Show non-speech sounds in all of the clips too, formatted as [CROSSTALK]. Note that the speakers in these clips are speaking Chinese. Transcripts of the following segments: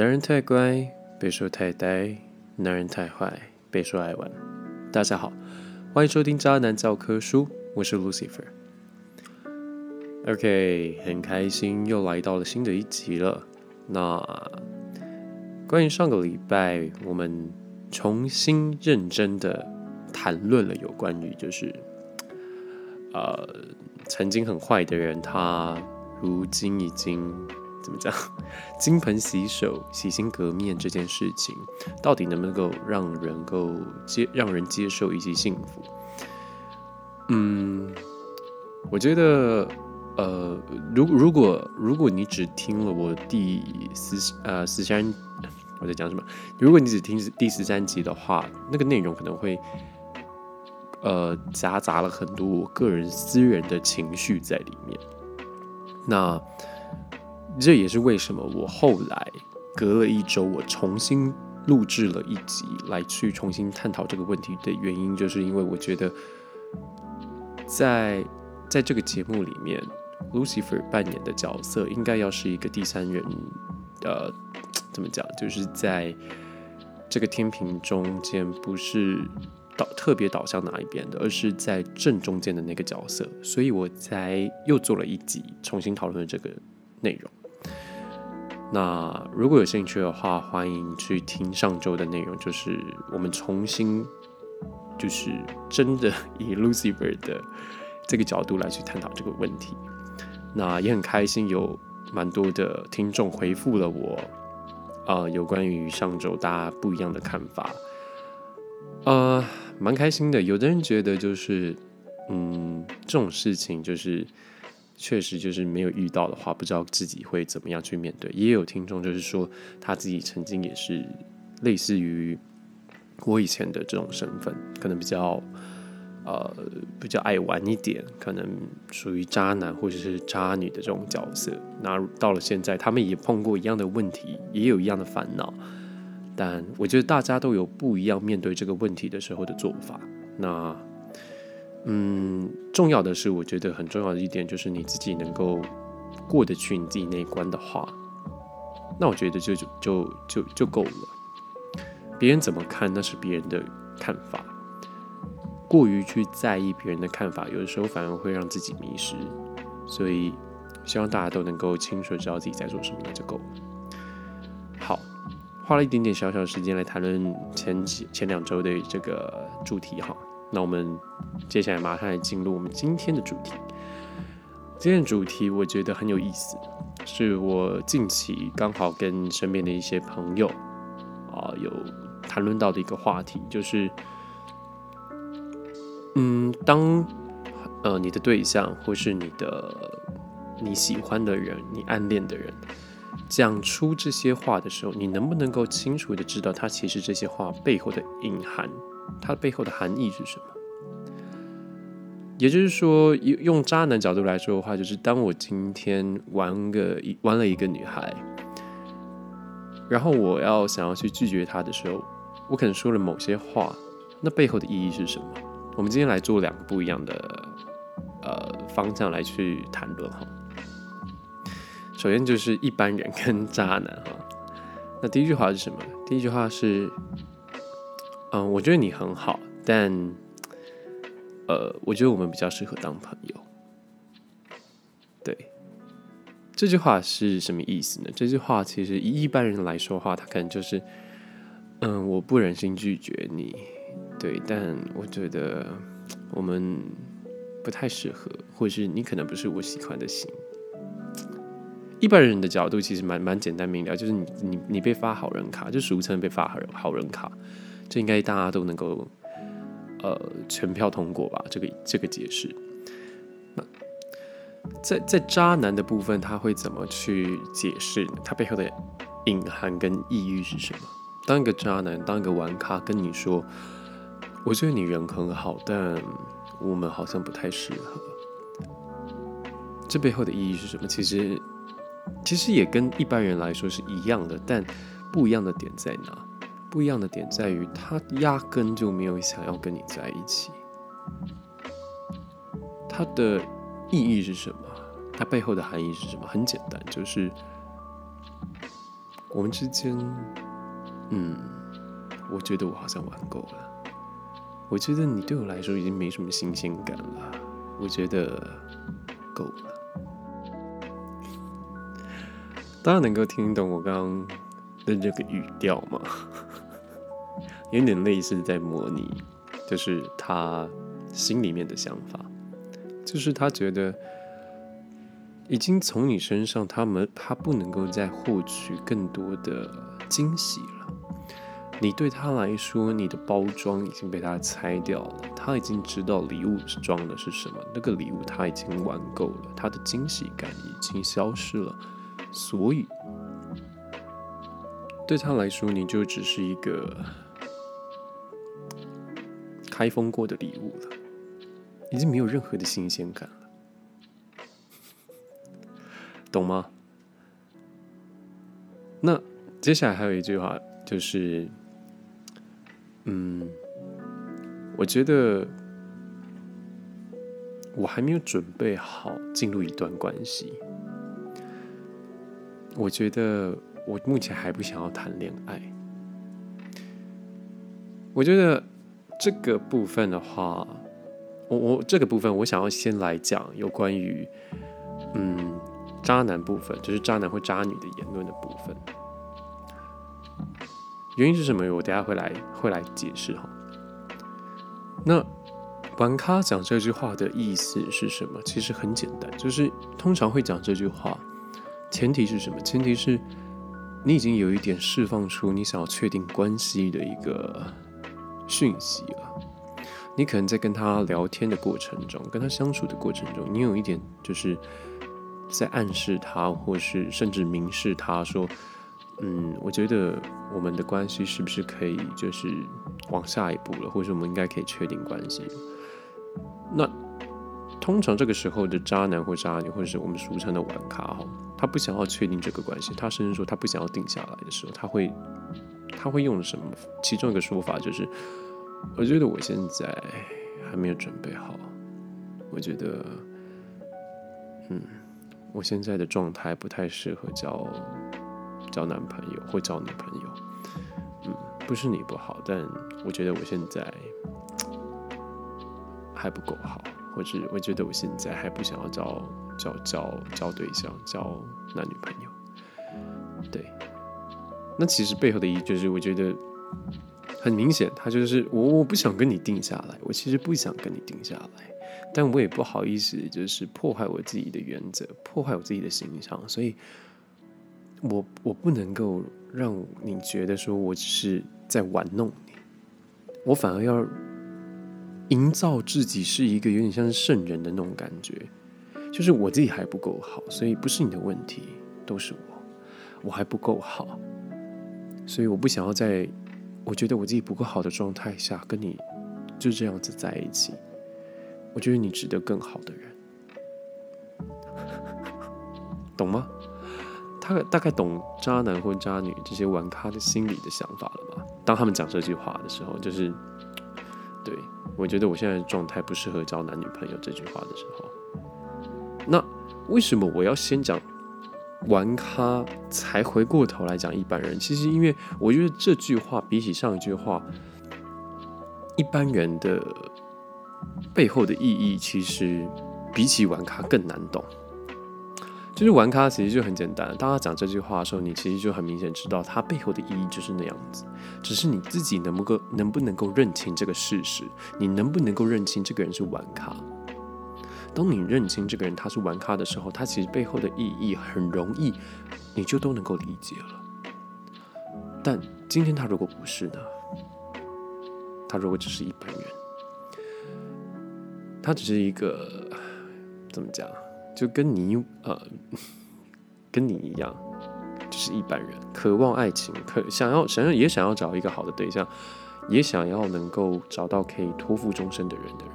男人太乖，别说太呆；男人太坏，别说爱玩。大家好，欢迎收听《渣男教科书》，我是 Lucifer。OK，很开心又来到了新的一集了。那关于上个礼拜，我们重新认真的谈论了有关于就是呃曾经很坏的人，他如今已经。怎么讲？[LAUGHS] 金盆洗手、洗心革面这件事情，到底能不能够让人够接、让人接受以及幸福？嗯，我觉得，呃，如如果如果你只听了我第十呃十三，我在讲什么？如果你只听第十三集的话，那个内容可能会呃夹杂了很多我个人私人的情绪在里面。那。这也是为什么我后来隔了一周，我重新录制了一集来去重新探讨这个问题的原因，就是因为我觉得在在这个节目里面，Lucifer 扮演的角色应该要是一个第三人，呃，怎么讲，就是在这个天平中间不是导特别导向哪一边的，而是在正中间的那个角色，所以我才又做了一集重新讨论这个内容。那如果有兴趣的话，欢迎去听上周的内容，就是我们重新，就是真的 [LAUGHS] 以 Lucifer 的这个角度来去探讨这个问题。那也很开心，有蛮多的听众回复了我，啊，有关于上周大家不一样的看法，呃，蛮开心的。有的人觉得就是，嗯，这种事情就是。确实就是没有遇到的话，不知道自己会怎么样去面对。也有听众就是说，他自己曾经也是类似于我以前的这种身份，可能比较呃比较爱玩一点，可能属于渣男或者是渣女的这种角色。那到了现在，他们也碰过一样的问题，也有一样的烦恼。但我觉得大家都有不一样面对这个问题的时候的做法。那。嗯，重要的是，我觉得很重要的一点就是你自己能够过得去你自己那一关的话，那我觉得就就就就就够了。别人怎么看那是别人的看法，过于去在意别人的看法，有的时候反而会让自己迷失。所以希望大家都能够清楚知道自己在做什么，那就够了。好，花了一点点小小时间来谈论前几前两周的这个主题哈。那我们接下来马上来进入我们今天的主题。今天的主题我觉得很有意思，是我近期刚好跟身边的一些朋友啊有谈论到的一个话题，就是，嗯，当呃你的对象或是你的你喜欢的人、你暗恋的人讲出这些话的时候，你能不能够清楚的知道他其实这些话背后的隐含？它背后的含义是什么？也就是说，用渣男角度来说的话，就是当我今天玩个一玩了一个女孩，然后我要想要去拒绝她的时候，我可能说了某些话，那背后的意义是什么？我们今天来做两个不一样的呃方向来去谈论哈。首先就是一般人跟渣男哈，那第一句话是什么？第一句话是。嗯，我觉得你很好，但，呃，我觉得我们比较适合当朋友。对，这句话是什么意思呢？这句话其实以一般人来说话，他可能就是，嗯，我不忍心拒绝你，对，但我觉得我们不太适合，或者是你可能不是我喜欢的型。一般人的角度其实蛮蛮简单明了，就是你你你被发好人卡，就俗称被发好人好人卡。这应该大家都能够，呃，全票通过吧？这个这个解释。那在在渣男的部分，他会怎么去解释？他背后的隐含跟意义是什么？当一个渣男，当一个玩咖跟你说，我觉得你人很好，但我们好像不太适合。这背后的意义是什么？其实其实也跟一般人来说是一样的，但不一样的点在哪？不一样的点在于，他压根就没有想要跟你在一起。他的意义是什么？他背后的含义是什么？很简单，就是我们之间，嗯，我觉得我好像玩够了。我觉得你对我来说已经没什么新鲜感了。我觉得够了。大家能够听懂我刚刚的这个语调吗？有点类似在模拟，就是他心里面的想法，就是他觉得已经从你身上，他们他不能够再获取更多的惊喜了。你对他来说，你的包装已经被他拆掉了，他已经知道礼物是装的是什么，那个礼物他已经玩够了，他的惊喜感已经消失了，所以对他来说，你就只是一个开封过的礼物了，已经没有任何的新鲜感了，懂吗？那接下来还有一句话就是。嗯，我觉得我还没有准备好进入一段关系。我觉得我目前还不想要谈恋爱。我觉得这个部分的话，我我这个部分我想要先来讲有关于嗯渣男部分，就是渣男或渣女的言论的部分。原因是什么？我等下会来会来解释哈。那玩咖讲这句话的意思是什么？其实很简单，就是通常会讲这句话，前提是什么？前提是你已经有一点释放出你想要确定关系的一个讯息了。你可能在跟他聊天的过程中，跟他相处的过程中，你有一点就是在暗示他，或是甚至明示他说。嗯，我觉得我们的关系是不是可以就是往下一步了，或者说我们应该可以确定关系？那通常这个时候的渣男或渣女，或者是我们俗称的玩咖哈，他不想要确定这个关系，他甚至说他不想要定下来的时候，他会他会用什么？其中一个说法就是，我觉得我现在还没有准备好，我觉得，嗯，我现在的状态不太适合交。交男朋友或交女朋友，嗯，不是你不好，但我觉得我现在还不够好，或者我觉得我现在还不想要交交交交对象，交男女朋友。对，那其实背后的意义就是，我觉得很明显，他就是我我不想跟你定下来，我其实不想跟你定下来，但我也不好意思，就是破坏我自己的原则，破坏我自己的形象，所以。我我不能够让你觉得说我只是在玩弄你，我反而要营造自己是一个有点像是圣人的那种感觉，就是我自己还不够好，所以不是你的问题，都是我，我还不够好，所以我不想要在我觉得我自己不够好的状态下跟你就这样子在一起，我觉得你值得更好的人，懂吗？他大概懂渣男或渣女这些玩咖的心理的想法了吧？当他们讲这句话的时候，就是对我觉得我现在的状态不适合交男女朋友这句话的时候，那为什么我要先讲玩咖，才回过头来讲一般人？其实因为我觉得这句话比起上一句话，一般人的背后的意义，其实比起玩咖更难懂。就是玩咖，其实就很简单。当他讲这句话的时候，你其实就很明显知道他背后的意义就是那样子。只是你自己能不够能不能够认清这个事实？你能不能够认清这个人是玩咖？当你认清这个人他是玩咖的时候，他其实背后的意义很容易，你就都能够理解了。但今天他如果不是呢？他如果只是一般人，他只是一个怎么讲？就跟你呃，跟你一样，就是一般人，渴望爱情，可想要想要也想要找一个好的对象，也想要能够找到可以托付终身的人的人。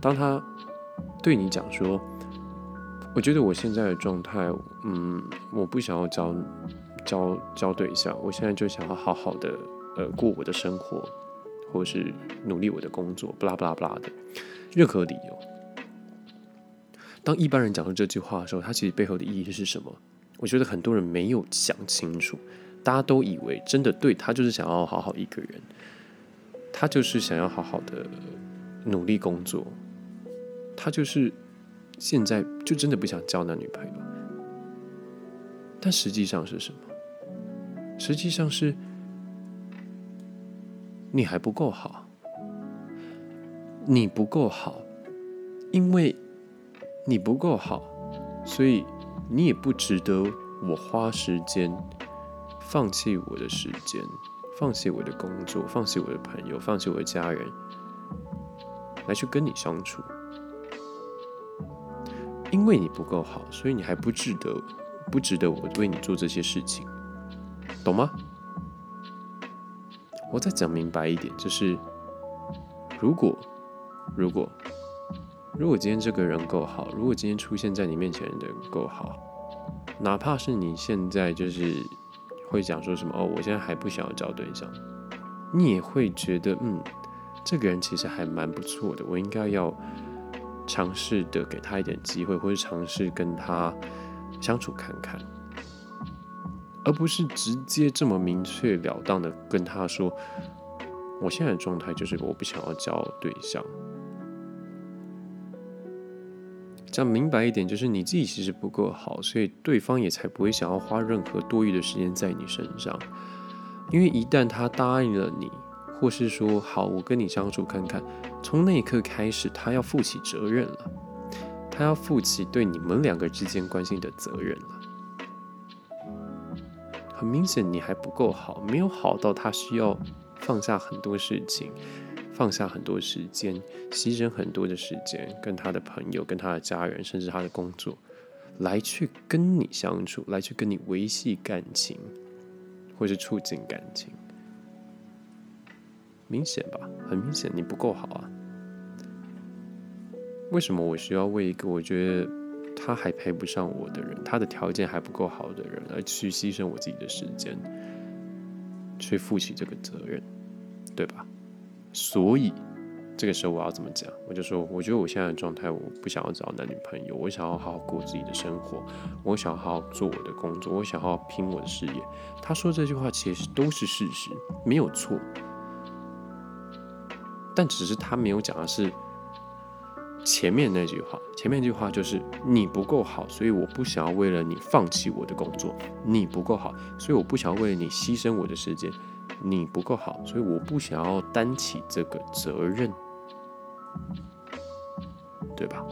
当他对你讲说：“我觉得我现在的状态，嗯，我不想要交交交对象，我现在就想要好好的呃过我的生活，或是努力我的工作，不拉不拉不拉的任何理由。”当一般人讲出这句话的时候，他其实背后的意义是什么？我觉得很多人没有想清楚，大家都以为真的对他就是想要好好一个人，他就是想要好好的努力工作，他就是现在就真的不想交男女朋友。但实际上是什么？实际上是你还不够好，你不够好，因为你不够好，所以。你也不值得我花时间，放弃我的时间，放弃我的工作，放弃我的朋友，放弃我的家人，来去跟你相处。因为你不够好，所以你还不值得，不值得我为你做这些事情，懂吗？我再讲明白一点，就是如果，如果。如果今天这个人够好，如果今天出现在你面前的人够好，哪怕是你现在就是会讲说什么哦，我现在还不想要找对象，你也会觉得嗯，这个人其实还蛮不错的，我应该要尝试的给他一点机会，或者尝试跟他相处看看，而不是直接这么明确了当的跟他说，我现在的状态就是我不想要交对象。这样明白一点，就是你自己其实不够好，所以对方也才不会想要花任何多余的时间在你身上。因为一旦他答应了你，或是说好我跟你相处看看，从那一刻开始，他要负起责任了，他要负起对你们两个之间关系的责任了。很明显，你还不够好，没有好到他需要放下很多事情。放下很多时间，牺牲很多的时间，跟他的朋友、跟他的家人，甚至他的工作，来去跟你相处，来去跟你维系感情，或是促进感情。明显吧，很明显，你不够好啊。为什么我需要为一个我觉得他还配不上我的人，他的条件还不够好的人，而去牺牲我自己的时间，去负起这个责任，对吧？所以，这个时候我要怎么讲？我就说，我觉得我现在的状态，我不想要找男女朋友，我想要好好过自己的生活，我想要好好做我的工作，我想要拼我的事业。他说这句话其实都是事实，没有错。但只是他没有讲的是前面那句话。前面那句话就是你不够好，所以我不想要为了你放弃我的工作。你不够好，所以我不想要为了你牺牲我的时间。你不够好，所以我不想要担起这个责任，对吧？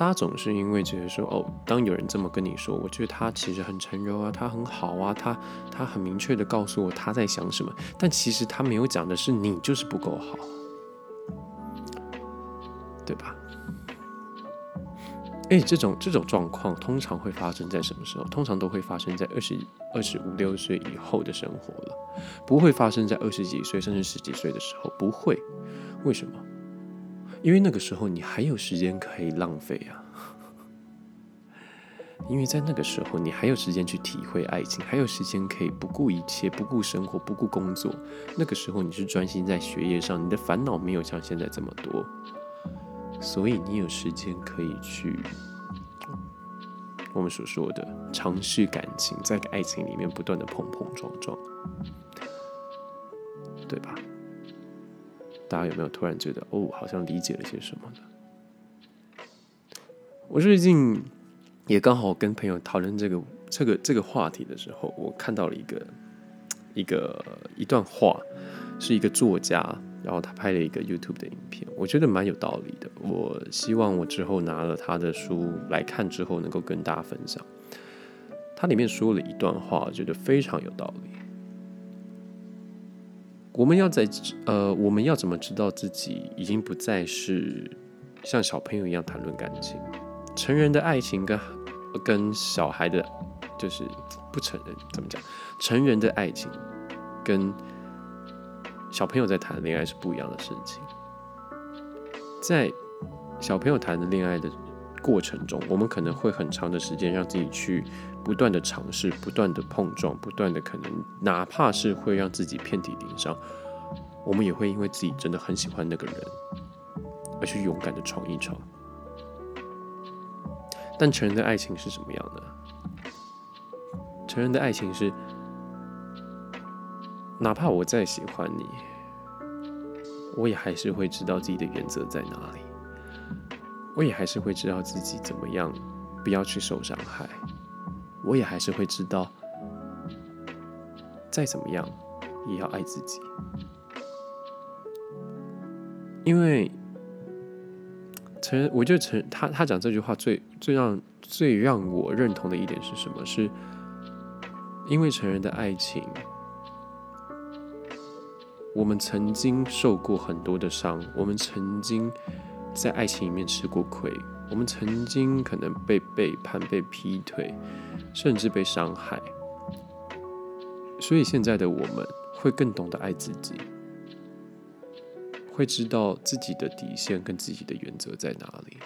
大家总是因为觉得说，哦，当有人这么跟你说，我觉得他其实很成柔啊，他很好啊，他他很明确的告诉我他在想什么，但其实他没有讲的是你就是不够好，对吧？哎，这种这种状况通常会发生在什么时候？通常都会发生在二十二十五六岁以后的生活了，不会发生在二十几岁甚至十几岁的时候，不会。为什么？因为那个时候你还有时间可以浪费啊！[LAUGHS] 因为在那个时候你还有时间去体会爱情，还有时间可以不顾一切、不顾生活、不顾工作。那个时候你是专心在学业上，你的烦恼没有像现在这么多。所以你有时间可以去我们所说的尝试感情，在爱情里面不断的碰碰撞撞，对吧？大家有没有突然觉得哦，好像理解了些什么呢？我最近也刚好跟朋友讨论这个这个这个话题的时候，我看到了一个一个一段话，是一个作家。然后他拍了一个 YouTube 的影片，我觉得蛮有道理的。我希望我之后拿了他的书来看之后，能够跟大家分享。他里面说了一段话，我觉得非常有道理。我们要在呃，我们要怎么知道自己已经不再是像小朋友一样谈论感情？成人的爱情跟跟小孩的，就是不成人怎么讲？成人的爱情跟小朋友在谈恋爱是不一样的事情，在小朋友谈的恋爱的过程中，我们可能会很长的时间让自己去不断的尝试、不断的碰撞、不断的可能，哪怕是会让自己遍体鳞伤，我们也会因为自己真的很喜欢那个人，而去勇敢的闯一闯。但成人的爱情是什么样的？成人的爱情是，哪怕我再喜欢你，我也还是会知道自己的原则在哪里，我也还是会知道自己怎么样不要去受伤害，我也还是会知道，再怎么样也要爱自己，因为成人，我觉得成他他讲这句话最最让最让我认同的一点是什么？是。因为成人的爱情，我们曾经受过很多的伤，我们曾经在爱情里面吃过亏，我们曾经可能被背叛、被劈腿，甚至被伤害，所以现在的我们会更懂得爱自己，会知道自己的底线跟自己的原则在哪里，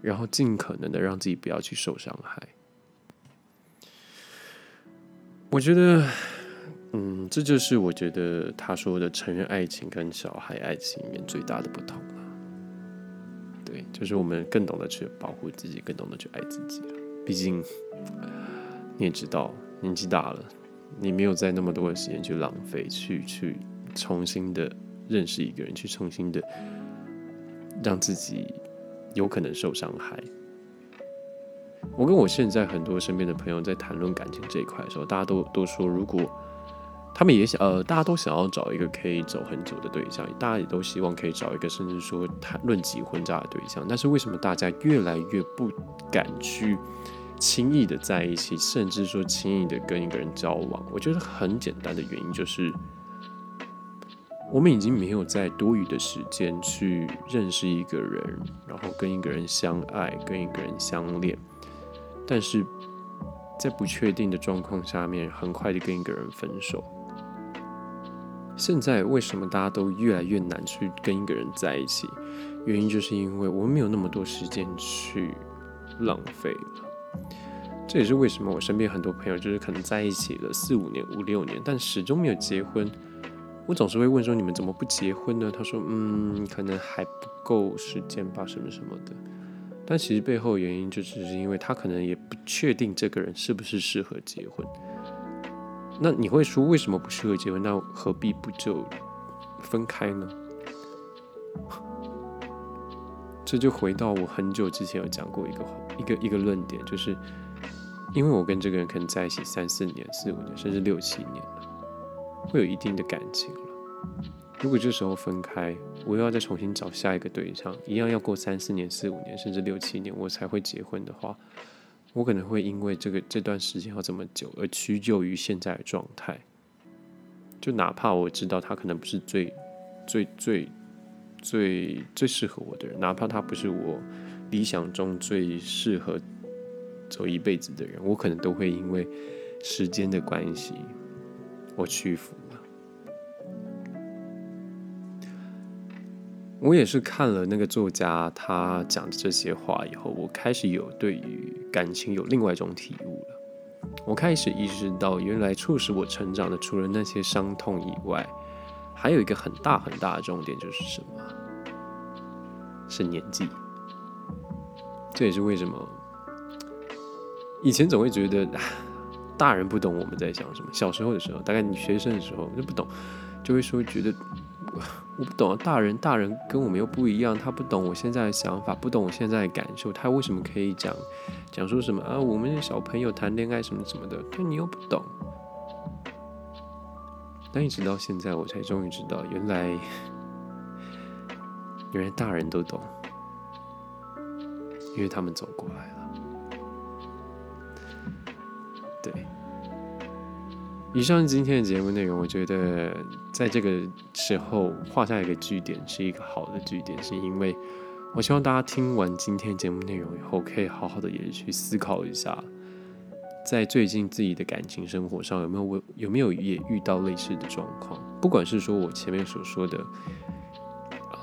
然后尽可能的让自己不要去受伤害。我觉得，嗯，这就是我觉得他说的成人爱情跟小孩爱情里面最大的不同了。对，就是我们更懂得去保护自己，更懂得去爱自己了。毕竟你也知道，年纪大了，你没有再那么多的时间去浪费，去去重新的认识一个人，去重新的让自己有可能受伤害。我跟我现在很多身边的朋友在谈论感情这一块的时候，大家都都说，如果他们也想，呃，大家都想要找一个可以走很久的对象，大家也都希望可以找一个，甚至说谈论结婚这样的对象。但是为什么大家越来越不敢去轻易的在一起，甚至说轻易的跟一个人交往？我觉得很简单的原因就是，我们已经没有在多余的时间去认识一个人，然后跟一个人相爱，跟一个人相恋。但是在不确定的状况下面，很快的跟一个人分手。现在为什么大家都越来越难去跟一个人在一起？原因就是因为我们没有那么多时间去浪费了。这也是为什么我身边很多朋友就是可能在一起了四五年、五六年，但始终没有结婚。我总是会问说：“你们怎么不结婚呢？”他说：“嗯，可能还不够时间吧，什么什么的。”但其实背后原因就只是因为他可能也不确定这个人是不是适合结婚。那你会说为什么不适合结婚？那何必不就分开呢？[LAUGHS] 这就回到我很久之前有讲过一个一个一个论点，就是因为我跟这个人可能在一起三四年、四五年，甚至六七年了，会有一定的感情了。如果这时候分开，我又要再重新找下一个对象，一样要过三四年、四五年，甚至六七年，我才会结婚的话，我可能会因为这个这段时间要这么久而屈就于现在的状态。就哪怕我知道他可能不是最、最、最、最、最适合我的人，哪怕他不是我理想中最适合走一辈子的人，我可能都会因为时间的关系，我屈服。我也是看了那个作家他讲的这些话以后，我开始有对于感情有另外一种体悟了。我开始意识到，原来促使我成长的，除了那些伤痛以外，还有一个很大很大的重点，就是什么？是年纪。这也是为什么以前总会觉得大人不懂我们在想什么。小时候的时候，大概你学生的时候就不懂，就会说觉得。[LAUGHS] 我不懂啊，大人大人跟我们又不一样，他不懂我现在的想法，不懂我现在的感受，他为什么可以讲讲说什么啊？我们小朋友谈恋爱什么什么的，但你又不懂。但一直到现在，我才终于知道，原来 [LAUGHS] 原来大人都懂，因为他们走过来了。对。以上今天的节目内容。我觉得在这个时候画下一个句点是一个好的句点，是因为我希望大家听完今天节目内容以后，可以好好的也去思考一下，在最近自己的感情生活上有没有有没有也遇到类似的状况。不管是说我前面所说的，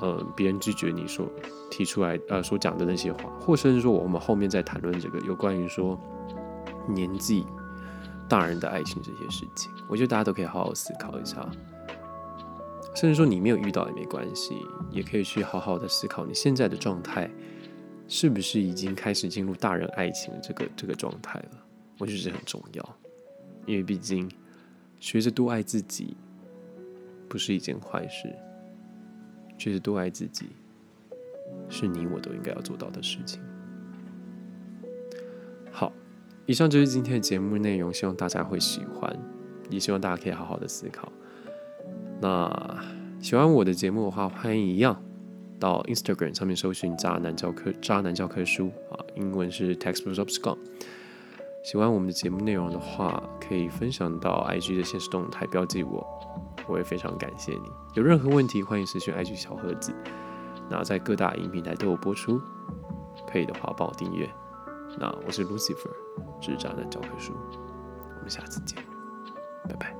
呃，别人拒绝你所提出来呃所讲的那些话，或甚至说我们后面在谈论这个有关于说年纪。大人的爱情这些事情，我觉得大家都可以好好思考一下。甚至说你没有遇到也没关系，也可以去好好的思考你现在的状态，是不是已经开始进入大人爱情这个这个状态了？我觉得这很重要，因为毕竟学着多爱自己不是一件坏事，学着多爱自己是你我都应该要做到的事情。好，以上就是今天的节目内容，希望大家会喜欢，也希望大家可以好好的思考。那喜欢我的节目的话，欢迎一样。到 Instagram 上面搜寻“渣男教科”“渣男教科书”啊，英文是 Textbooks of Scum。喜欢我们的节目内容的话，可以分享到 IG 的现实动态，标记我，我也非常感谢你。有任何问题，欢迎私讯 IG 小盒子。那在各大音平台都有播出，可以的话帮我订阅。那我是 Lucifer，是渣男教科书，我们下次见，拜拜。